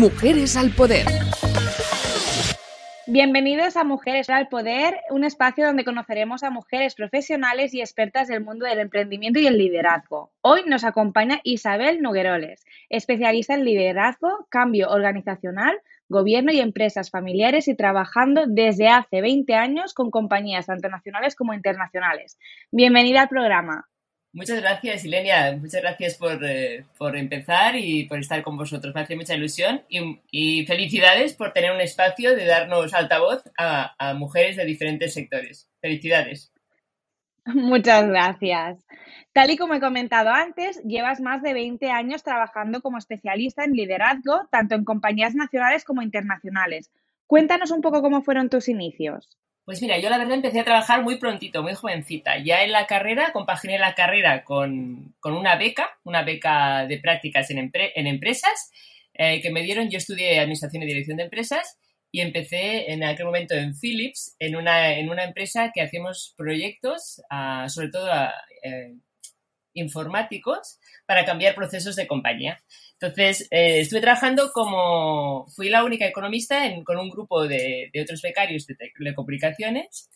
Mujeres al Poder. Bienvenidos a Mujeres al Poder, un espacio donde conoceremos a mujeres profesionales y expertas del mundo del emprendimiento y el liderazgo. Hoy nos acompaña Isabel Nogueroles, especialista en liderazgo, cambio organizacional, gobierno y empresas familiares y trabajando desde hace 20 años con compañías tanto nacionales como internacionales. Bienvenida al programa. Muchas gracias, Ilenia. Muchas gracias por, eh, por, empezar y por estar con vosotros. Me hace mucha ilusión y, felicidades por tener un espacio de darnos altavoz a, a, mujeres de diferentes sectores. Felicidades. Muchas gracias. Tal y como he comentado antes, llevas más de 20 años trabajando como especialista en liderazgo, tanto en compañías nacionales como internacionales. Cuéntanos un poco cómo fueron tus inicios. Pues mira, yo la verdad empecé a trabajar muy prontito, muy jovencita. Ya en la carrera, compaginé la carrera con, con una beca, una beca de prácticas en, empresas eh, que me dieron. Yo estudié Administración y Dirección de Empresas y empecé en aquel momento en Philips, en una, en una empresa que hacíamos proyectos, sobre todo uh, informáticos, para cambiar procesos de compañía. Entonces, eh, estuve trabajando como, fui la única economista con un grupo de, otros becarios de telecomunicaciones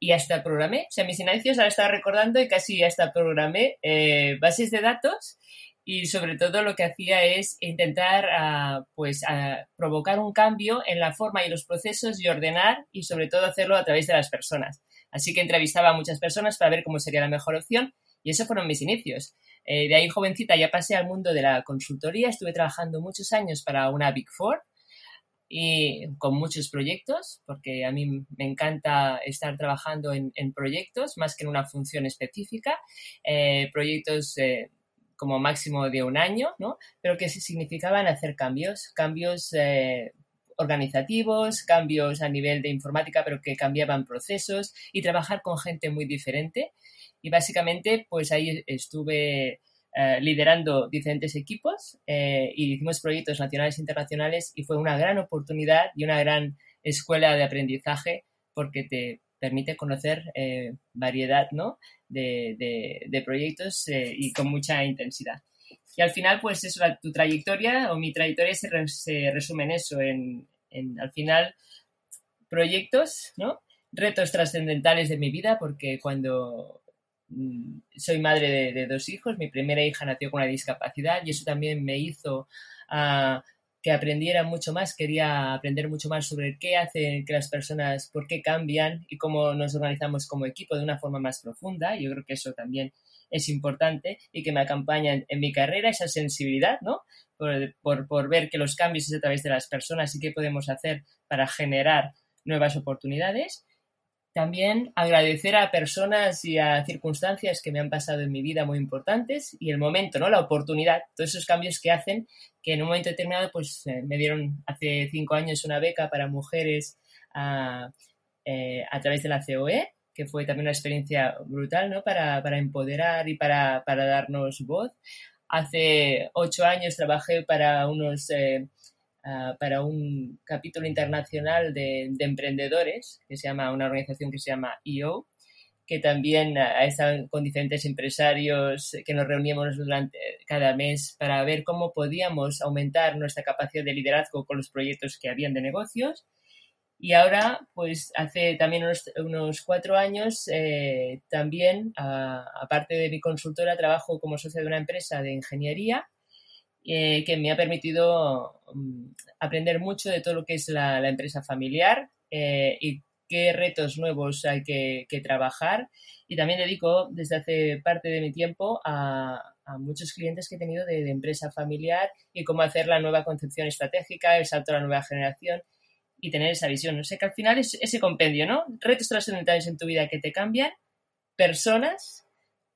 y hasta programé, o sea, mis inicios ahora estaba recordando y casi hasta programé eh, bases de datos y sobre todo lo que hacía es intentar uh, pues uh, provocar un cambio en la forma y los procesos y ordenar y sobre todo hacerlo a través de las personas. Así que entrevistaba a muchas personas para ver cómo sería la mejor opción y esos fueron mis inicios. Eh, de ahí jovencita ya pasé al mundo de la consultoría, estuve trabajando muchos años para una Big Four y con muchos proyectos, porque a mí me encanta estar trabajando en, proyectos más que en una función específica, eh, proyectos eh, como máximo de un año, ¿no? pero que significaban hacer cambios, cambios organizativos, cambios a nivel de informática, pero que cambiaban procesos y trabajar con gente muy diferente y básicamente pues ahí estuve eh, liderando diferentes equipos eh, y hicimos proyectos nacionales e internacionales y fue una gran oportunidad y una gran escuela de aprendizaje porque te permite conocer eh, variedad ¿no? de, de, de proyectos eh, y con mucha intensidad. Y al final, pues eso, tu trayectoria o mi trayectoria se, re, se resume en eso, en, en, al final, proyectos, ¿no? Retos trascendentales de mi vida, porque cuando soy madre de, dos hijos, mi primera hija nació con una discapacidad y eso también me hizo uh, que aprendiera mucho más, quería aprender mucho más sobre qué hacen que las personas, por qué cambian y cómo nos organizamos como equipo de una forma más profunda. Yo creo que eso también es importante y que me acompaña en, mi carrera, esa sensibilidad, ¿no? Por, por, por ver que los cambios es a través de las personas y qué podemos hacer para generar nuevas oportunidades también agradecer a personas y a circunstancias que me han pasado en mi vida muy importantes y el momento, ¿no? La oportunidad, todos esos cambios que hacen que en un momento determinado, pues eh, me dieron hace cinco años una beca para mujeres a, eh, a través de la COE, que fue también una experiencia brutal, ¿no? Para, para empoderar y para, para darnos voz. Hace ocho años trabajé para unos eh, uh, para un capítulo internacional de, de, emprendedores, que se llama, una organización que se llama EO, que también uh, estado con diferentes empresarios que nos reuníamos durante cada mes para ver cómo podíamos aumentar nuestra capacidad de liderazgo con los proyectos que habían de negocios. Y ahora, pues hace también unos, unos cuatro años, eh, también, aparte de mi consultora, trabajo como socio de una empresa de ingeniería eh, que me ha permitido um, aprender mucho de todo lo que es la, la empresa familiar eh, y qué retos nuevos hay que, que, trabajar. Y también dedico desde hace parte de mi tiempo a, a muchos clientes que he tenido de, de, empresa familiar y cómo hacer la nueva concepción estratégica, el salto a la nueva generación y tener esa visión. O sea que al final es ese compendio, ¿no? Retos trascendentales en tu vida que te cambian, personas,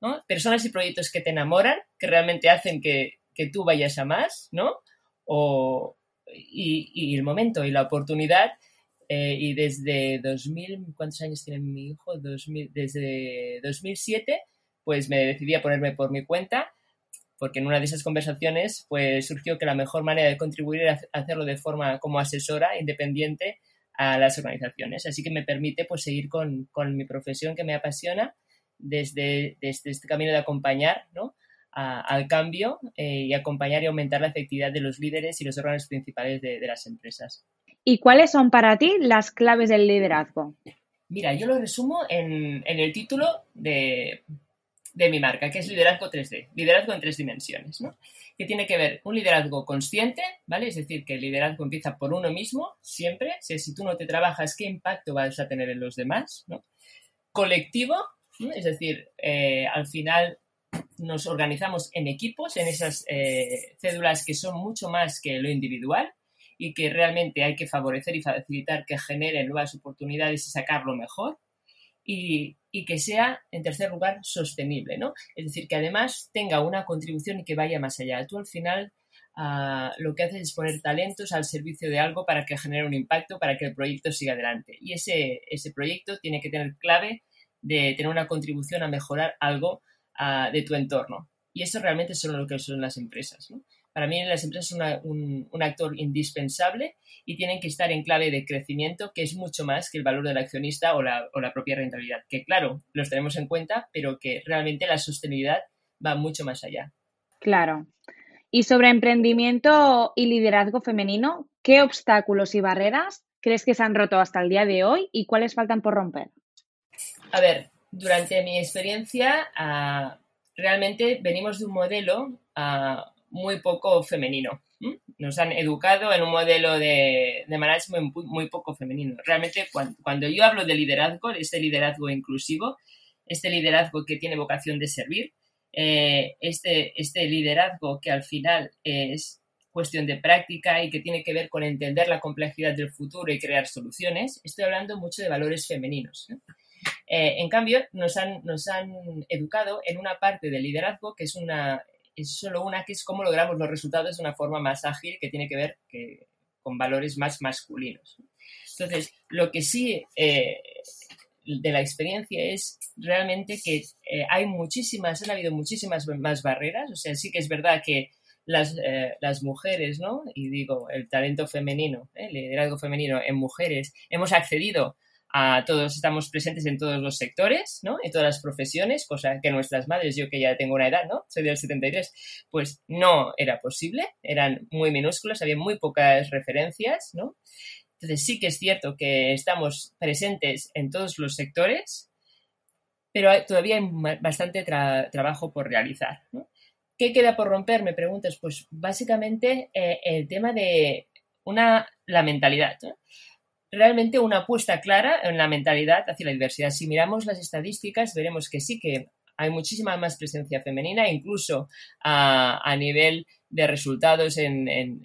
¿no? Personas y proyectos que te enamoran, que realmente hacen que, tú vayas a más, ¿no? O, y, el momento y la oportunidad. Eh, y desde 2000, ¿cuántos años tiene mi hijo? 2000, desde 2007, pues me decidí a ponerme por mi cuenta porque en una de esas conversaciones pues surgió que la mejor manera de contribuir era hacerlo de forma como asesora independiente a las organizaciones. Así que me permite pues seguir con, mi profesión que me apasiona desde, desde este camino de acompañar al cambio eh, y acompañar y aumentar la efectividad de los líderes y los órganos principales de, las empresas. ¿Y cuáles son para ti las claves del liderazgo? Mira, yo lo resumo en, en el título de de mi marca, que es liderazgo 3D, liderazgo en tres dimensiones, ¿no? Que tiene que ver un liderazgo consciente, ¿vale? Es decir, que el liderazgo empieza por uno mismo, siempre. Si, tú no te trabajas, ¿qué impacto vas a tener en los demás? ¿no? Colectivo, es decir, eh, al final nos organizamos en equipos, en esas eh, cédulas que son mucho más que lo individual y que realmente hay que favorecer y facilitar que generen nuevas oportunidades y sacar lo mejor y, que sea, en tercer lugar, sostenible, ¿no? Es decir, que además tenga una contribución y que vaya más allá. Tú al final ah, lo que haces es poner talentos al servicio de algo para que genere un impacto, para que el proyecto siga adelante. Y ese, ese proyecto tiene que tener clave de tener una contribución a mejorar algo ah, de tu entorno. Y eso realmente es lo que son las empresas, ¿no? Para mí las empresas son un, actor indispensable y tienen que estar en clave de crecimiento, que es mucho más que el valor del accionista o la, propia rentabilidad. Que claro, los tenemos en cuenta, pero que realmente la sostenibilidad va mucho más allá. Claro. Y sobre emprendimiento y liderazgo femenino, ¿qué obstáculos y barreras crees que se han roto hasta el día de hoy y cuáles faltan por romper? A ver, durante mi experiencia, ah, realmente venimos de un modelo ah, muy poco femenino. Nos han educado en un modelo de, de management muy, poco femenino. Realmente, cuando, yo hablo de liderazgo, este liderazgo inclusivo, este liderazgo que tiene vocación de servir, eh, este, este liderazgo que al final es cuestión de práctica y que tiene que ver con entender la complejidad del futuro y crear soluciones, estoy hablando mucho de valores femeninos. Eh, en cambio, nos han, educado en una parte del liderazgo que es una solo una que es cómo logramos los resultados de una forma más ágil que tiene que ver con valores más masculinos. Entonces, lo que sí eh, de la experiencia es realmente que eh, hay muchísimas, han habido muchísimas más barreras, o sea, sí que es verdad que las, las mujeres, ¿no? Y digo, el talento femenino, el liderazgo femenino en mujeres, hemos accedido a todos, estamos presentes en todos los sectores, ¿no? En todas las profesiones, cosa que nuestras madres, yo que ya tengo una edad, ¿no? Soy del 73, pues no era posible, eran muy minúsculas, había muy pocas referencias, ¿no? Entonces sí que es cierto que estamos presentes en todos los sectores, pero todavía hay bastante trabajo por realizar, ¿no? ¿Qué queda por romper? Me preguntas, pues básicamente eh, el tema de una, la mentalidad, ¿no? Realmente una apuesta clara en la mentalidad hacia la diversidad. Si miramos las estadísticas, veremos que sí que hay muchísima más presencia femenina, incluso a, nivel de resultados en, en,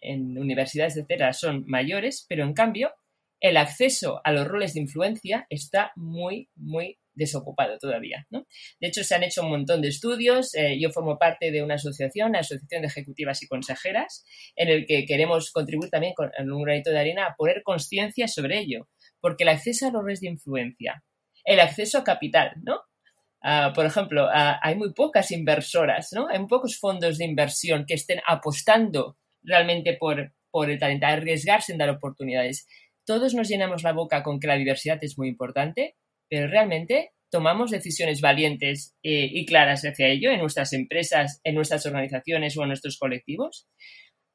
en, universidades, etcétera, son mayores, pero en cambio el acceso a los roles de influencia está muy, muy desocupado todavía. ¿no? De hecho, se han hecho un montón de estudios. Eh, yo formo parte de una asociación, la Asociación de Ejecutivas y Consejeras, en el que queremos contribuir también con un granito de arena a poner conciencia sobre ello. Porque el acceso a los roles de influencia, el acceso a capital, ¿no? Ah, por ejemplo, ah, hay muy pocas inversoras, ¿no? Hay muy pocos fondos de inversión que estén apostando realmente por, por el talento, arriesgarse en dar oportunidades. Todos nos llenamos la boca con que la diversidad es muy importante, pero realmente tomamos decisiones valientes eh, y claras hacia ello en nuestras empresas, en nuestras organizaciones o en nuestros colectivos.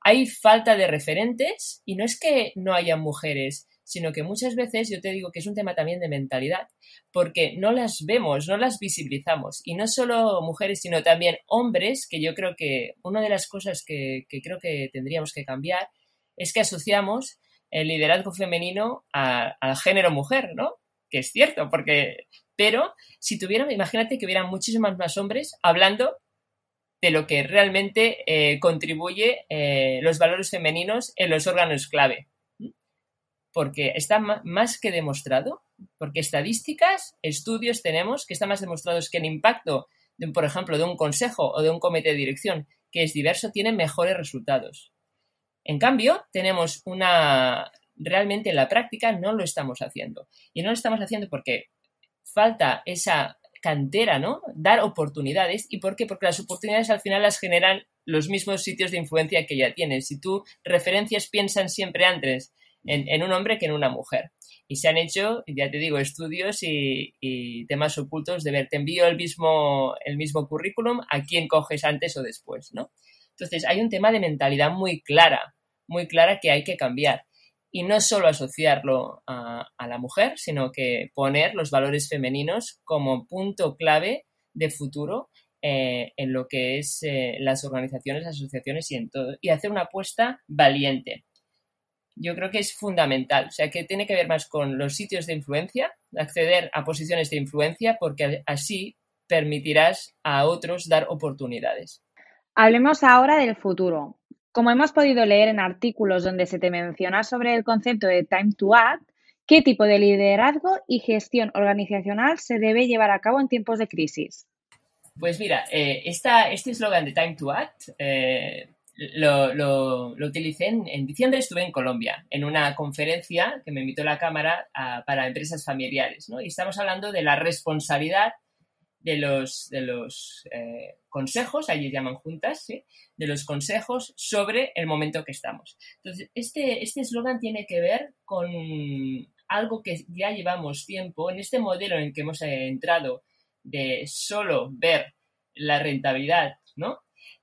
Hay falta de referentes y no es que no haya mujeres, sino que muchas veces yo te digo que es un tema también de mentalidad, porque no las vemos, no las visibilizamos. Y no solo mujeres, sino también hombres, que yo creo que una de las cosas que, creo que tendríamos que cambiar es que asociamos el liderazgo femenino al género mujer, ¿no? Que es cierto, porque, pero si tuvieran, imagínate que hubieran muchísimos más hombres hablando de lo que realmente eh, contribuye eh, los valores femeninos en los órganos clave. porque está más que demostrado, porque estadísticas, estudios tenemos que están más demostrados que el impacto, por ejemplo, de un consejo o de un comité de dirección que es diverso tiene mejores resultados. En cambio, tenemos una... Realmente en la práctica no lo estamos haciendo. Y no lo estamos haciendo porque falta esa cantera, ¿no? Dar oportunidades. ¿Y por qué? Porque las oportunidades al final las generan los mismos sitios de influencia que ya tienes. Si tú referencias piensan siempre antes en, un hombre que en una mujer. Y se han hecho, ya te digo, estudios y, temas ocultos de ver, te envío el mismo, el mismo currículum, a quién coges antes o después, ¿no? Entonces, hay un tema de mentalidad muy clara, muy clara que hay que cambiar. Y no solo asociarlo a, la mujer, sino que poner los valores femeninos como punto clave de futuro eh, en lo que es eh, las organizaciones, las asociaciones y en todo. Y hacer una apuesta valiente yo creo que es fundamental. O sea, que tiene que ver más con los sitios de influencia, acceder a posiciones de influencia, porque así permitirás a otros dar oportunidades. Hablemos ahora del futuro. Como hemos podido leer en artículos donde se te menciona sobre el concepto de Time to Act, ¿qué tipo de liderazgo y gestión organizacional se debe llevar a cabo en tiempos de crisis? Pues mira, eh, este eslogan de Time to Act eh, lo, utilicé en, diciembre, estuve en Colombia, en una conferencia que me invitó la Cámara para empresas familiares, ¿no? Y estamos hablando de la responsabilidad de los, de los eh, consejos, allí llaman juntas, ¿sí? de los consejos sobre el momento que estamos. Entonces, este, este eslogan tiene que ver con algo que ya llevamos tiempo, en este modelo en que hemos entrado de solo ver la rentabilidad, ¿no?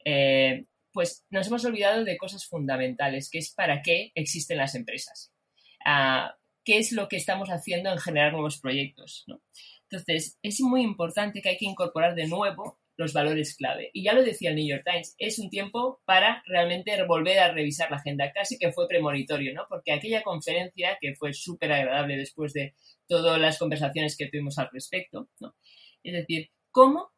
Eh, pues nos hemos olvidado de cosas fundamentales, que es para qué existen las empresas. Ah, ¿Qué es lo que estamos haciendo en generar nuevos proyectos? Entonces, es muy importante que hay que incorporar de nuevo los valores clave. Y ya lo decía el New York Times, es un tiempo para realmente volver a revisar la agenda. Casi que fue premonitorio, ¿no? Porque aquella conferencia, que fue súper agradable después de todas las conversaciones que tuvimos al respecto, ¿no? Es decir, ¿cómo,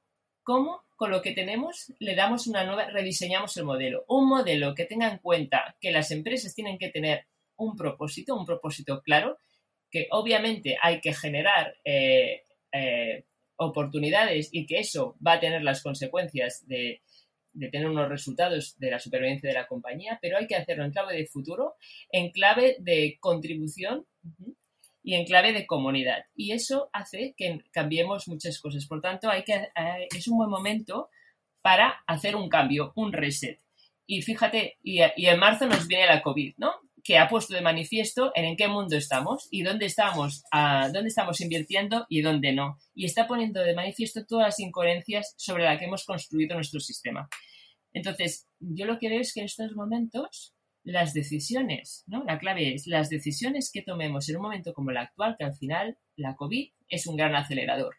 cómo con lo que tenemos le damos una nueva, rediseñamos el modelo. Un modelo que tenga en cuenta que las empresas tienen que tener un propósito, un propósito claro, que obviamente hay que generar eh, eh, oportunidades y que eso va a tener las consecuencias de, tener unos resultados de la supervivencia de la compañía, pero hay que hacerlo en clave de futuro, en clave de contribución y en clave de comunidad. Y eso hace que cambiemos muchas cosas. Por tanto, hay que, eh, es un buen momento para hacer un cambio, un reset. Y fíjate, y, en marzo nos viene la COVID, ¿no? Que ha puesto de manifiesto en, en qué mundo estamos y dónde estamos, dónde estamos invirtiendo y dónde no. Y está poniendo de manifiesto todas las incoherencias sobre las que hemos construido nuestro sistema. Entonces, yo lo que veo es que en estos momentos las decisiones, ¿no? La clave es las decisiones que tomemos en un momento como el actual, que al final la COVID es un gran acelerador.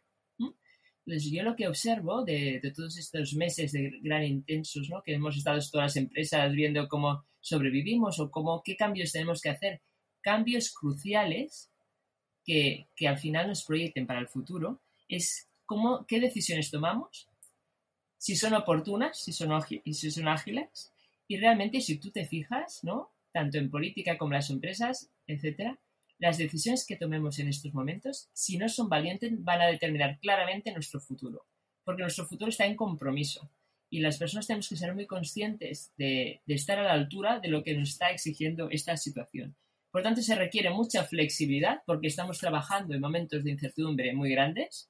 Yo lo que observo de, todos estos meses de gran intensos, ¿no? Que hemos estado todas las empresas viendo cómo sobrevivimos o cómo, qué cambios tenemos que hacer, cambios cruciales que, que al final nos proyecten para el futuro, es cómo, qué decisiones tomamos, si son oportunas, si son, si son ágiles, y realmente, si tú te fijas, ¿no? Tanto en política como en las empresas, etcétera, las decisiones que tomemos en estos momentos, si no son valientes, van a determinar claramente nuestro futuro. Porque nuestro futuro está en compromiso. Y las personas tenemos que ser muy conscientes de, estar a la altura de lo que nos está exigiendo esta situación. Por tanto, se requiere mucha flexibilidad porque estamos trabajando en momentos de incertidumbre muy grandes.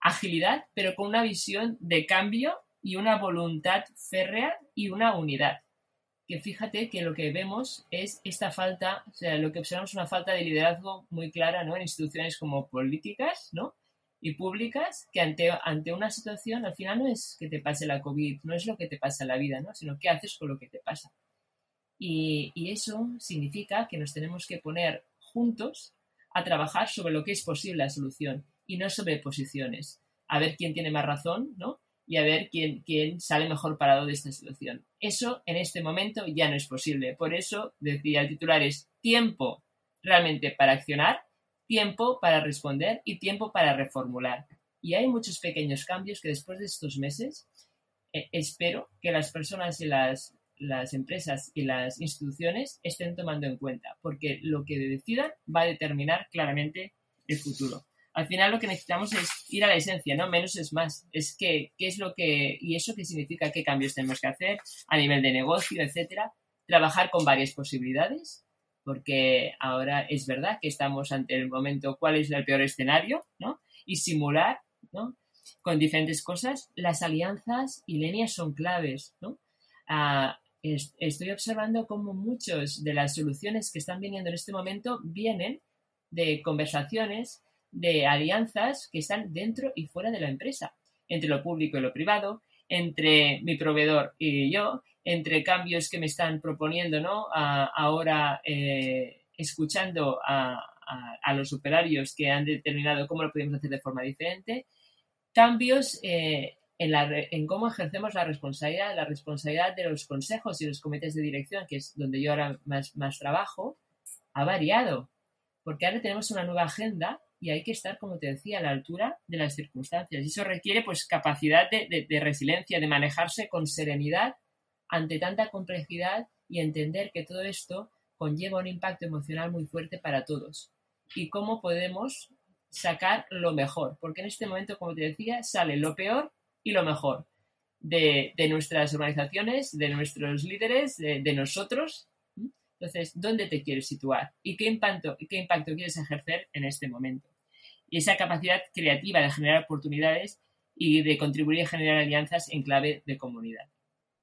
Agilidad, pero con una visión de cambio y una voluntad férrea y una unidad. Que fíjate que lo que vemos es esta falta, o sea, lo que observamos es una falta de liderazgo muy clara ¿no? en instituciones como políticas ¿no? y públicas, que ante, ante una situación al final no es que te pase la COVID, no es lo que te pasa en la vida, ¿no? sino qué haces con lo que te pasa. Y, y eso significa que nos tenemos que poner juntos a trabajar sobre lo que es posible la solución y no sobre posiciones. A ver quién tiene más razón, ¿no? Y a ver quién, quién sale mejor parado de esta situación. Eso en este momento ya no es posible. Por eso decía el titular es tiempo realmente para accionar, tiempo para responder y tiempo para reformular. Y hay muchos pequeños cambios que después de estos meses eh, espero que las personas y las las empresas y las instituciones estén tomando en cuenta, porque lo que decidan va a determinar claramente el futuro. Al final lo que necesitamos es ir a la esencia, ¿no? Menos es más. Es que, qué es lo que, y eso qué significa, qué cambios tenemos que hacer a nivel de negocio, etcétera. Trabajar con varias posibilidades, porque ahora es verdad que estamos ante el momento cuál es el peor escenario, ¿no? Y simular, ¿no? Con diferentes cosas. Las alianzas y líneas son claves, ¿no? Ah, estoy observando cómo muchas de las soluciones que están viniendo en este momento vienen de conversaciones, de alianzas que están dentro y fuera de la empresa, entre lo público y lo privado, entre mi proveedor y yo, entre cambios que me están proponiendo, ¿no? ahora eh, escuchando a, los operarios que han determinado cómo lo podemos hacer de forma diferente, cambios eh, en, cómo ejercemos la responsabilidad, la responsabilidad de los consejos y los comités de dirección, que es donde yo ahora más, trabajo, ha variado, porque ahora tenemos una nueva agenda y hay que estar, como te decía, a la altura de las circunstancias. Y eso requiere pues capacidad de, de resiliencia, de manejarse con serenidad ante tanta complejidad y entender que todo esto conlleva un impacto emocional muy fuerte para todos. Y cómo podemos sacar lo mejor, porque en este momento, como te decía, sale lo peor y lo mejor de, nuestras organizaciones, de nuestros líderes, de, nosotros. Entonces, ¿dónde te quieres situar? ¿Y qué impacto, qué impacto quieres ejercer en este momento? Y esa capacidad creativa de generar oportunidades y de contribuir a generar alianzas en clave de comunidad.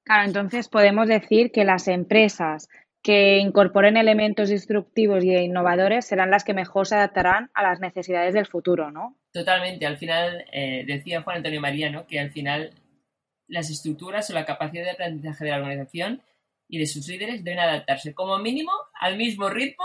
Claro, entonces podemos decir que las empresas que incorporen elementos instructivos y innovadores serán las que mejor se adaptarán a las necesidades del futuro, ¿no? Totalmente. Al final, eh, decía Juan Antonio María, que al final las estructuras o la capacidad de aprendizaje de la organización y de sus líderes deben adaptarse como mínimo al mismo ritmo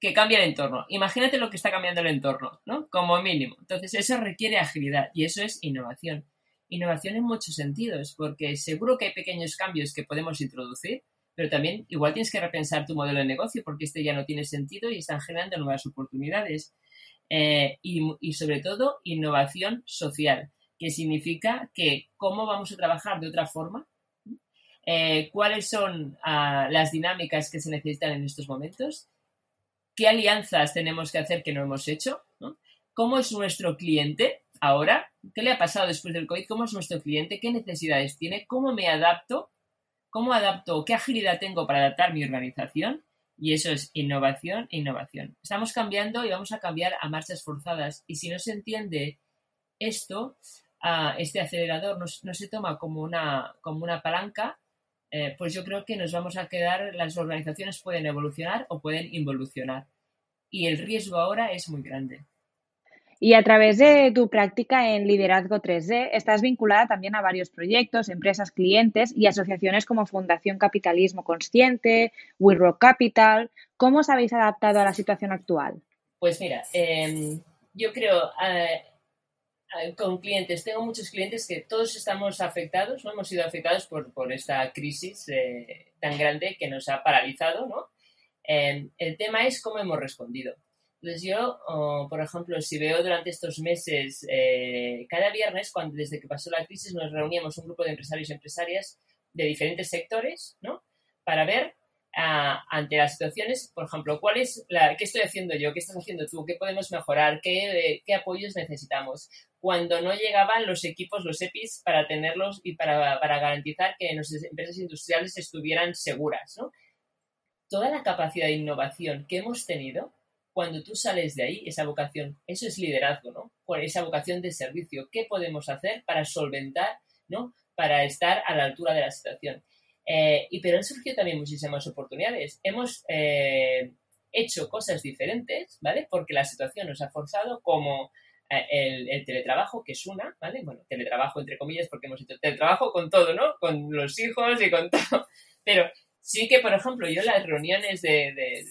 que cambia el entorno. Imagínate lo que está cambiando el entorno, ¿no? Como mínimo. Entonces, eso requiere agilidad y eso es innovación. Innovación en muchos sentidos, porque seguro que hay pequeños cambios que podemos introducir, pero también igual tienes que repensar tu modelo de negocio porque este ya no tiene sentido y están generando nuevas oportunidades. Eh, y, sobre todo innovación social, que significa que cómo vamos a trabajar de otra forma, eh, cuáles son ah, las dinámicas que se necesitan en estos momentos, qué alianzas tenemos que hacer que no hemos hecho, cómo es nuestro cliente ahora, qué le ha pasado después del COVID, cómo es nuestro cliente, qué necesidades tiene, cómo me adapto, cómo adapto, qué agilidad tengo para adaptar mi organización y eso es innovación e innovación. Estamos cambiando y vamos a cambiar a marchas forzadas. Y si no se entiende esto, este acelerador no, se toma como una, como una palanca, eh, pues yo creo que nos vamos a quedar, las organizaciones pueden evolucionar o pueden involucionar. Y el riesgo ahora es muy grande. Y a través de tu práctica en Liderazgo 3D, estás vinculada también a varios proyectos, empresas, clientes y asociaciones como Fundación Capitalismo Consciente, We Rock Capital. ¿Cómo os habéis adaptado a la situación actual? Pues mira, em, yo creo eh, eh, con clientes, tengo muchos clientes que todos estamos afectados, ¿no? hemos sido afectados por, por esta crisis eh, tan grande que nos ha paralizado. ¿no? Em, el tema es cómo hemos respondido. Entonces yo, por ejemplo, si veo durante estos meses, eh, cada viernes, cuando desde que pasó la crisis, nos reuníamos un grupo de empresarios y empresarias de diferentes sectores, ¿no? Para ver ah, ante las situaciones, por ejemplo, cuál es la, qué estoy haciendo yo, qué estás haciendo tú, qué podemos mejorar, qué, qué apoyos necesitamos. Cuando no llegaban los equipos, los EPIs, para tenerlos y para, para garantizar que nuestras empresas industriales estuvieran seguras, ¿no? Toda la capacidad de innovación que hemos tenido cuando tú sales de ahí, esa vocación, eso es liderazgo, ¿no? Por esa vocación de servicio, ¿qué podemos hacer para solventar, ¿no? Para estar a la altura de la situación. Eh, y pero han surgido también muchísimas oportunidades. Hemos eh, hecho cosas diferentes, ¿vale? Porque la situación nos ha forzado como eh, el, el, teletrabajo, que es una, ¿vale? Bueno, teletrabajo entre comillas porque hemos hecho teletrabajo con todo, ¿no? Con los hijos y con todo. Pero sí que, por ejemplo, yo las reuniones de,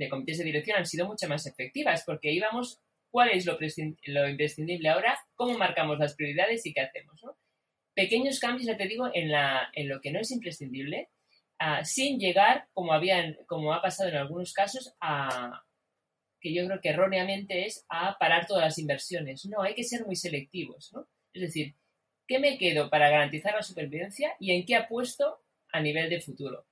de comités de dirección han sido mucho más efectivas porque íbamos cuál es lo, lo imprescindible ahora, cómo marcamos las prioridades y qué hacemos. Pequeños cambios, ya te digo, en, la, en lo que no es imprescindible, ah, sin llegar, como, habían, como ha pasado en algunos casos, a que yo creo que erróneamente es a parar todas las inversiones. No, hay que ser muy selectivos. ¿no? Es decir, ¿qué me quedo para garantizar la supervivencia y en qué apuesto a nivel de futuro.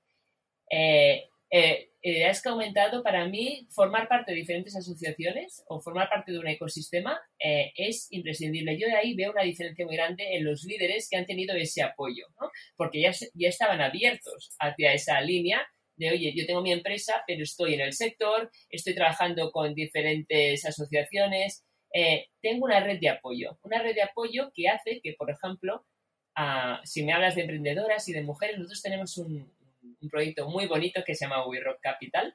Eh, eh, has comentado, para mí, formar parte de diferentes asociaciones o formar parte de un ecosistema eh, es imprescindible. Yo de ahí veo una diferencia muy grande en los líderes que han tenido ese apoyo, ¿no? porque ya, ya estaban abiertos hacia esa línea de, oye, yo tengo mi empresa, pero estoy en el sector, estoy trabajando con diferentes asociaciones, eh, tengo una red de apoyo, una red de apoyo que hace que, por ejemplo, ah, si me hablas de emprendedoras y de mujeres, nosotros tenemos un, proyecto muy bonito que se llama We Rock Capital,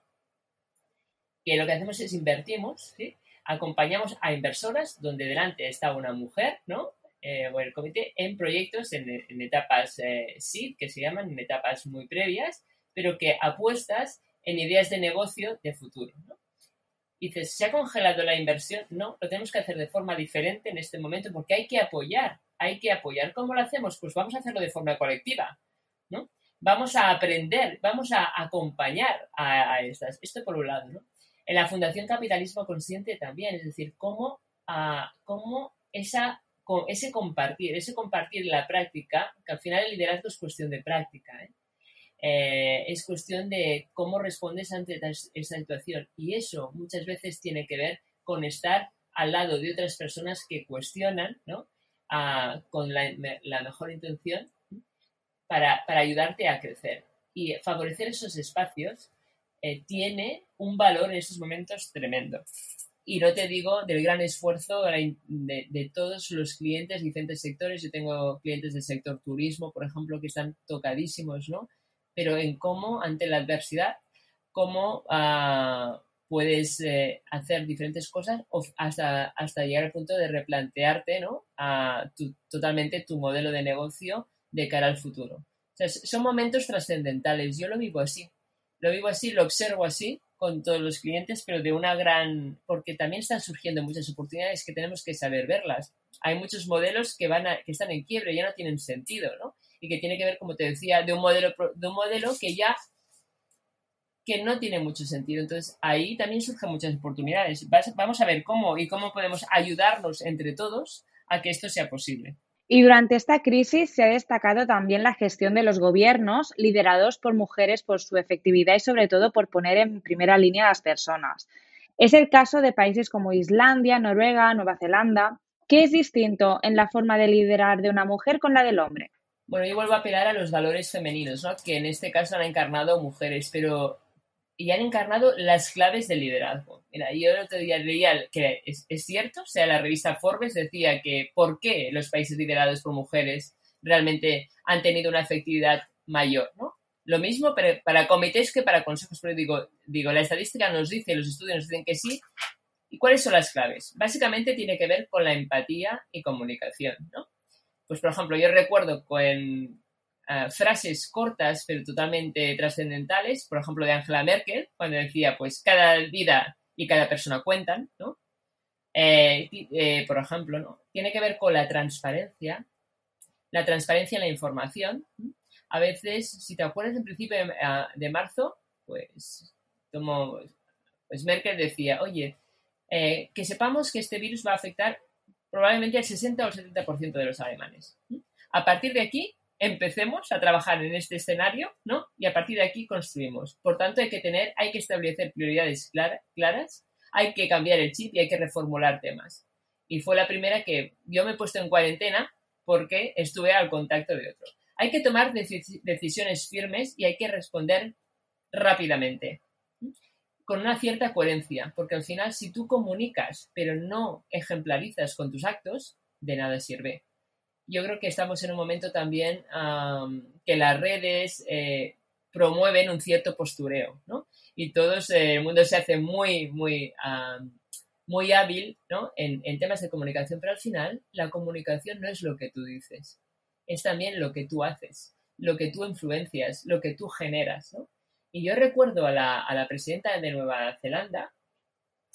que lo que hacemos es invertimos, acompañamos a inversoras donde delante está una mujer, ¿no? Eh, o el comité en proyectos en, etapas eh, SEED, que se llaman, en etapas muy previas, pero que apuestas en ideas de negocio de futuro. ¿no? dices, ¿se ha congelado la inversión? No, lo tenemos que hacer de forma diferente en este momento porque hay que apoyar, hay que apoyar. ¿Cómo lo hacemos? Pues vamos a hacerlo de forma colectiva, ¿no? Vamos a aprender, vamos a acompañar a, estas. Esto por un lado, ¿no? En la Fundación Capitalismo Consciente también, es decir, cómo, cómo esa, ese compartir, ese compartir la práctica, que al final el liderazgo es cuestión de práctica, ¿eh? Eh, es cuestión de cómo respondes ante esa situación. Y eso muchas veces tiene que ver con estar al lado de otras personas que cuestionan, ¿no? con la, mejor intención para, ayudarte a crecer. Y favorecer esos espacios eh, tiene un valor en estos momentos tremendo. Y no te digo del gran esfuerzo de, de, todos los clientes de diferentes sectores. Yo tengo clientes del sector turismo, por ejemplo, que están tocadísimos, ¿no? pero en cómo, ante la adversidad, cómo ah, puedes eh, hacer diferentes cosas hasta, hasta llegar al punto de replantearte ¿no? a totalmente tu modelo de negocio de cara al futuro. son momentos trascendentales. Yo lo vivo así. Lo vivo así, lo observo así con todos los clientes, pero de una gran... porque también están surgiendo muchas oportunidades que tenemos que saber verlas. Hay muchos modelos que, van que están en quiebre, ya no tienen sentido, ¿no? y que tiene que ver, como te decía, de un modelo, de un modelo que ya que no tiene mucho sentido. Entonces, ahí también surgen muchas oportunidades. Vamos a ver cómo y cómo podemos ayudarnos entre todos a que esto sea posible. Y durante esta crisis se ha destacado también la gestión de los gobiernos liderados por mujeres por su efectividad y sobre todo por poner en primera línea a las personas. Es el caso de países como Islandia, Noruega, Nueva Zelanda. ¿Qué es distinto en la forma de liderar de una mujer con la del hombre? Bueno, yo vuelvo a apelar a los valores femeninos, ¿no? Que en este caso han encarnado mujeres, pero y han encarnado las claves del liderazgo. Mira, yo el otro día que es, cierto, o sea, la revista Forbes decía que por qué los países liderados por mujeres realmente han tenido una efectividad mayor, ¿no? Lo mismo para, para comités que para consejos, pero digo, digo, la estadística nos dice, los estudios nos dicen que sí. ¿Y cuáles son las claves? Básicamente tiene que ver con la empatía y comunicación, ¿no? Pues, por ejemplo, yo recuerdo con eh, frases cortas pero totalmente trascendentales, por ejemplo, de Angela Merkel, cuando decía, pues cada vida y cada persona cuentan, ¿no? Eh, eh, por ejemplo, ¿no? Tiene que ver con la transparencia, la transparencia en la información. A veces, si te acuerdas en principio de, marzo, pues, como, pues Merkel decía, oye, que sepamos que este virus va a afectar probablemente el 60 o el 70% de los alemanes. A partir de aquí, empecemos a trabajar en este escenario, ¿no? Y a partir de aquí construimos. Por tanto, hay que tener, hay que establecer prioridades claras, hay que cambiar el chip y hay que reformular temas. Y fue la primera que yo me he puesto en cuarentena porque estuve al contacto de otro. Hay que tomar decisiones firmes y hay que responder rápidamente con una cierta coherencia, porque al final si tú comunicas pero no ejemplarizas con tus actos, de nada sirve. Yo creo que estamos en un momento también que las redes eh, promueven un cierto postureo, ¿no? Y todo eh, el mundo se hace muy, muy, muy hábil, ¿no? En, en temas de comunicación, pero al final la comunicación no es lo que tú dices, es también lo que tú haces, lo que tú influencias, lo que tú generas, ¿no? Y yo recuerdo a la, presidenta de Nueva Zelanda,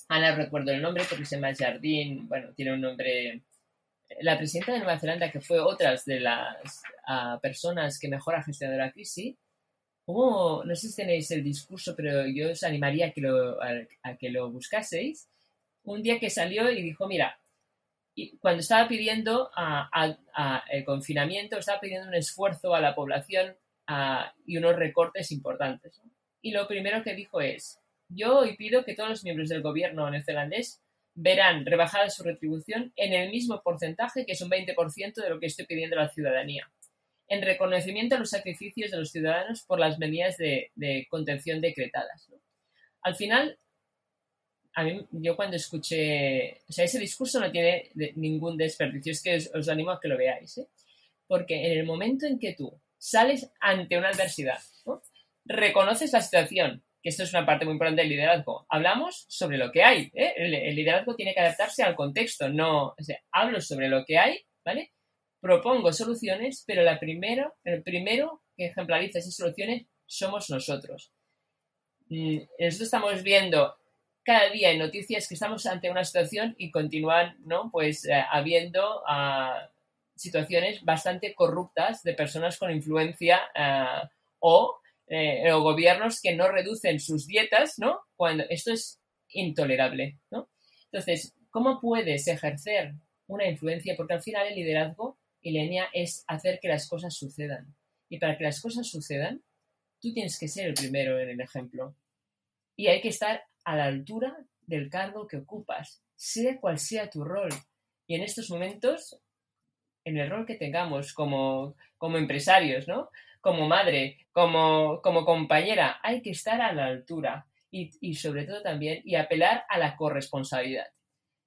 Ana recuerdo el nombre porque se llama Jardín, bueno, tiene un nombre... La presidenta de Nueva Zelanda, que fue otra de las personas que mejor ha gestionado la crisis, hubo, no sé si tenéis el discurso, pero yo os animaría a que lo, a, que lo buscaseis, un día que salió y dijo, mira, y cuando estaba pidiendo a, el confinamiento, estaba pidiendo un esfuerzo a la población y unos recortes importantes. Y lo primero que dijo es, yo hoy pido que todos los miembros del gobierno neozelandés verán rebajada su retribución en el mismo porcentaje, que es un 20% de lo que estoy pidiendo a la ciudadanía, en reconocimiento a los sacrificios de los ciudadanos por las medidas de, contención decretadas. Al final, a mí, yo cuando escuché, o sea, ese discurso no tiene ningún desperdicio, es que os, animo a que lo veáis, ¿eh? porque en el momento en que tú sales ante una adversidad, reconoces la situación, esto es una parte muy importante del liderazgo. Hablamos sobre lo que hay. ¿eh? El, liderazgo tiene que adaptarse al contexto. No, hablo sobre lo que hay, ¿vale? Propongo soluciones, pero la primero, el primero que ejemplariza esas soluciones somos nosotros. Mm, nosotros estamos viendo cada día en noticias que estamos ante una situación y continúan, ¿no? Pues eh, habiendo ah, situaciones bastante corruptas de personas con influencia ah, o eh, o gobiernos que no reducen sus dietas, ¿no? Cuando esto es intolerable, ¿no? Entonces, ¿cómo puedes ejercer una influencia? Porque al final el liderazgo, Ilenia, es hacer que las cosas sucedan. Y para que las cosas sucedan, tú tienes que ser el primero en el ejemplo. Y hay que estar a la altura del cargo que ocupas, sea cual sea tu rol. Y en estos momentos, en el rol que tengamos como, como empresarios, ¿no? Como madre, como, como compañera, hay que estar a la altura y, sobre todo también y apelar a la corresponsabilidad.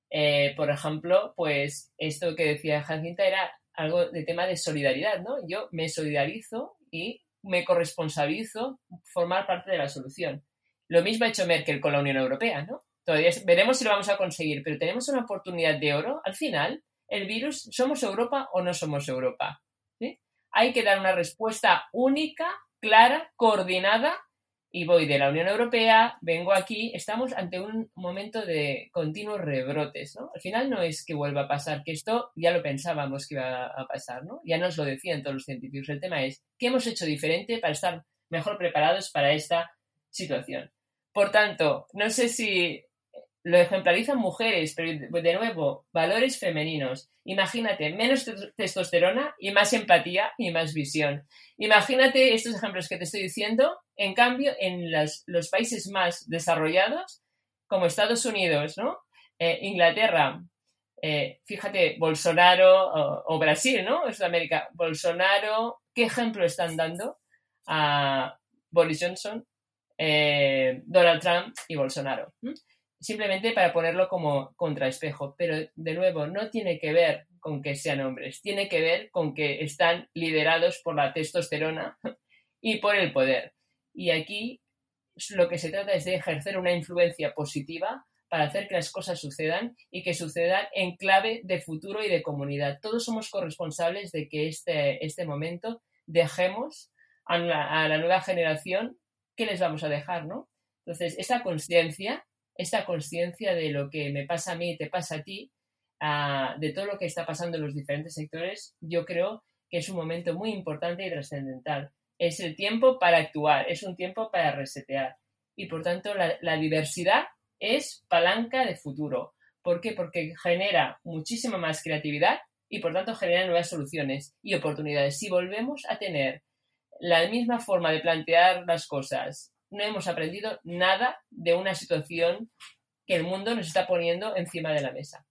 Eh, por ejemplo, pues esto que decía Jacinta era algo de tema de solidaridad, ¿no? Yo me solidarizo y me corresponsabilizo formar parte de la solución. Lo mismo ha hecho Merkel con la Unión Europea, ¿no? Todavía veremos si lo vamos a conseguir, pero tenemos una oportunidad de oro. Al final, el virus, ¿somos Europa o no somos Europa? Hay que dar una respuesta única, clara, coordinada y voy de la Unión Europea, vengo aquí, estamos ante un momento de continuos rebrotes, ¿no? Al final no es que vuelva a pasar, que esto ya lo pensábamos que iba a pasar, ¿no? Ya nos lo decían todos los científicos. El tema es, ¿qué hemos hecho diferente para estar mejor preparados para esta situación? Por tanto, no sé si lo ejemplarizan mujeres, pero de nuevo, valores femeninos. Imagínate, menos testosterona y más empatía y más visión. Imagínate estos ejemplos que te estoy diciendo, en cambio, en los, países más desarrollados, como Estados Unidos, ¿no? Eh, Inglaterra, eh, fíjate, Bolsonaro o, Brasil, ¿no? Sudamérica, Bolsonaro, ¿qué ejemplo están dando a Boris Johnson, eh, Donald Trump y Bolsonaro? Simplemente para ponerlo como contraespejo. Pero de nuevo, no tiene que ver con que sean hombres, tiene que ver con que están liderados por la testosterona y por el poder. Y aquí lo que se trata es de ejercer una influencia positiva para hacer que las cosas sucedan y que sucedan en clave de futuro y de comunidad. Todos somos corresponsables de que este, este momento dejemos a la, a la nueva generación qué les vamos a dejar, ¿no? Entonces, esa conciencia esta conciencia de lo que me pasa a mí y te pasa a ti, de todo lo que está pasando en los diferentes sectores, yo creo que es un momento muy importante y trascendental. Es el tiempo para actuar, es un tiempo para resetear. Y por tanto, la, la diversidad es palanca de futuro. ¿Por qué? Porque genera muchísima más creatividad y por tanto genera nuevas soluciones y oportunidades. Si volvemos a tener la misma forma de plantear las cosas no hemos aprendido nada de una situación que el mundo nos está poniendo encima de la mesa.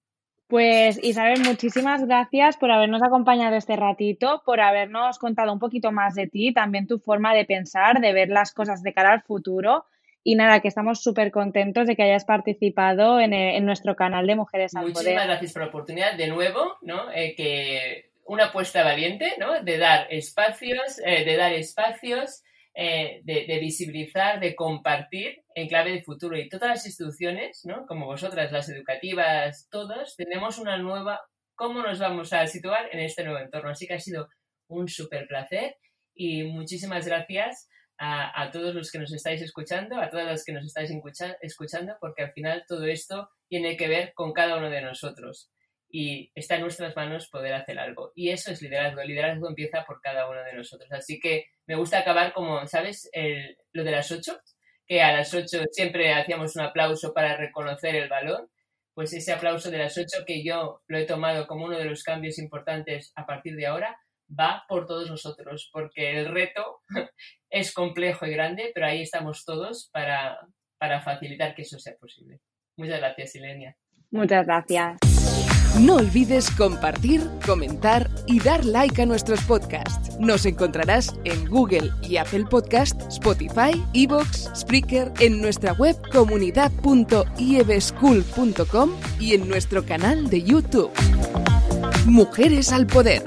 Pues Isabel, muchísimas gracias por habernos acompañado este ratito, por habernos contado un poquito más de ti, también tu forma de pensar, de ver las cosas de cara al futuro. Y nada, que estamos súper contentos de que hayas participado en, nuestro canal de Mujeres al Muchísimas gracias por la oportunidad de nuevo, ¿no? Eh, que una apuesta valiente, ¿no? De dar espacios, eh, de dar espacios eh, de, visibilizar, de compartir en clave de futuro. Y todas las instituciones, ¿no? como vosotras, las educativas, todas, tenemos una nueva, cómo nos vamos a situar en este nuevo entorno. Así que ha sido un súper placer y muchísimas gracias a, todos los que nos estáis escuchando, a todas las que nos estáis escuchando, porque al final todo esto tiene que ver con cada uno de nosotros y está en nuestras manos poder hacer algo. Y eso es liderazgo. El liderazgo empieza por cada uno de nosotros. Así que me gusta acabar como, ¿sabes? lo de las ocho, que a las ocho siempre hacíamos un aplauso para reconocer el valor. Pues ese aplauso de las ocho que yo lo he tomado como uno de los cambios importantes a partir de ahora, va por todos nosotros, porque el reto es complejo y grande, pero ahí estamos todos para, para facilitar que eso sea posible. Muchas gracias, Silenia. Muchas gracias. No olvides compartir, comentar y dar like a nuestros podcasts. Nos encontrarás en Google y Apple Podcast, Spotify, Evox, Spreaker, en nuestra web comunidad.ieveschool.com y en nuestro canal de YouTube. Mujeres al Poder.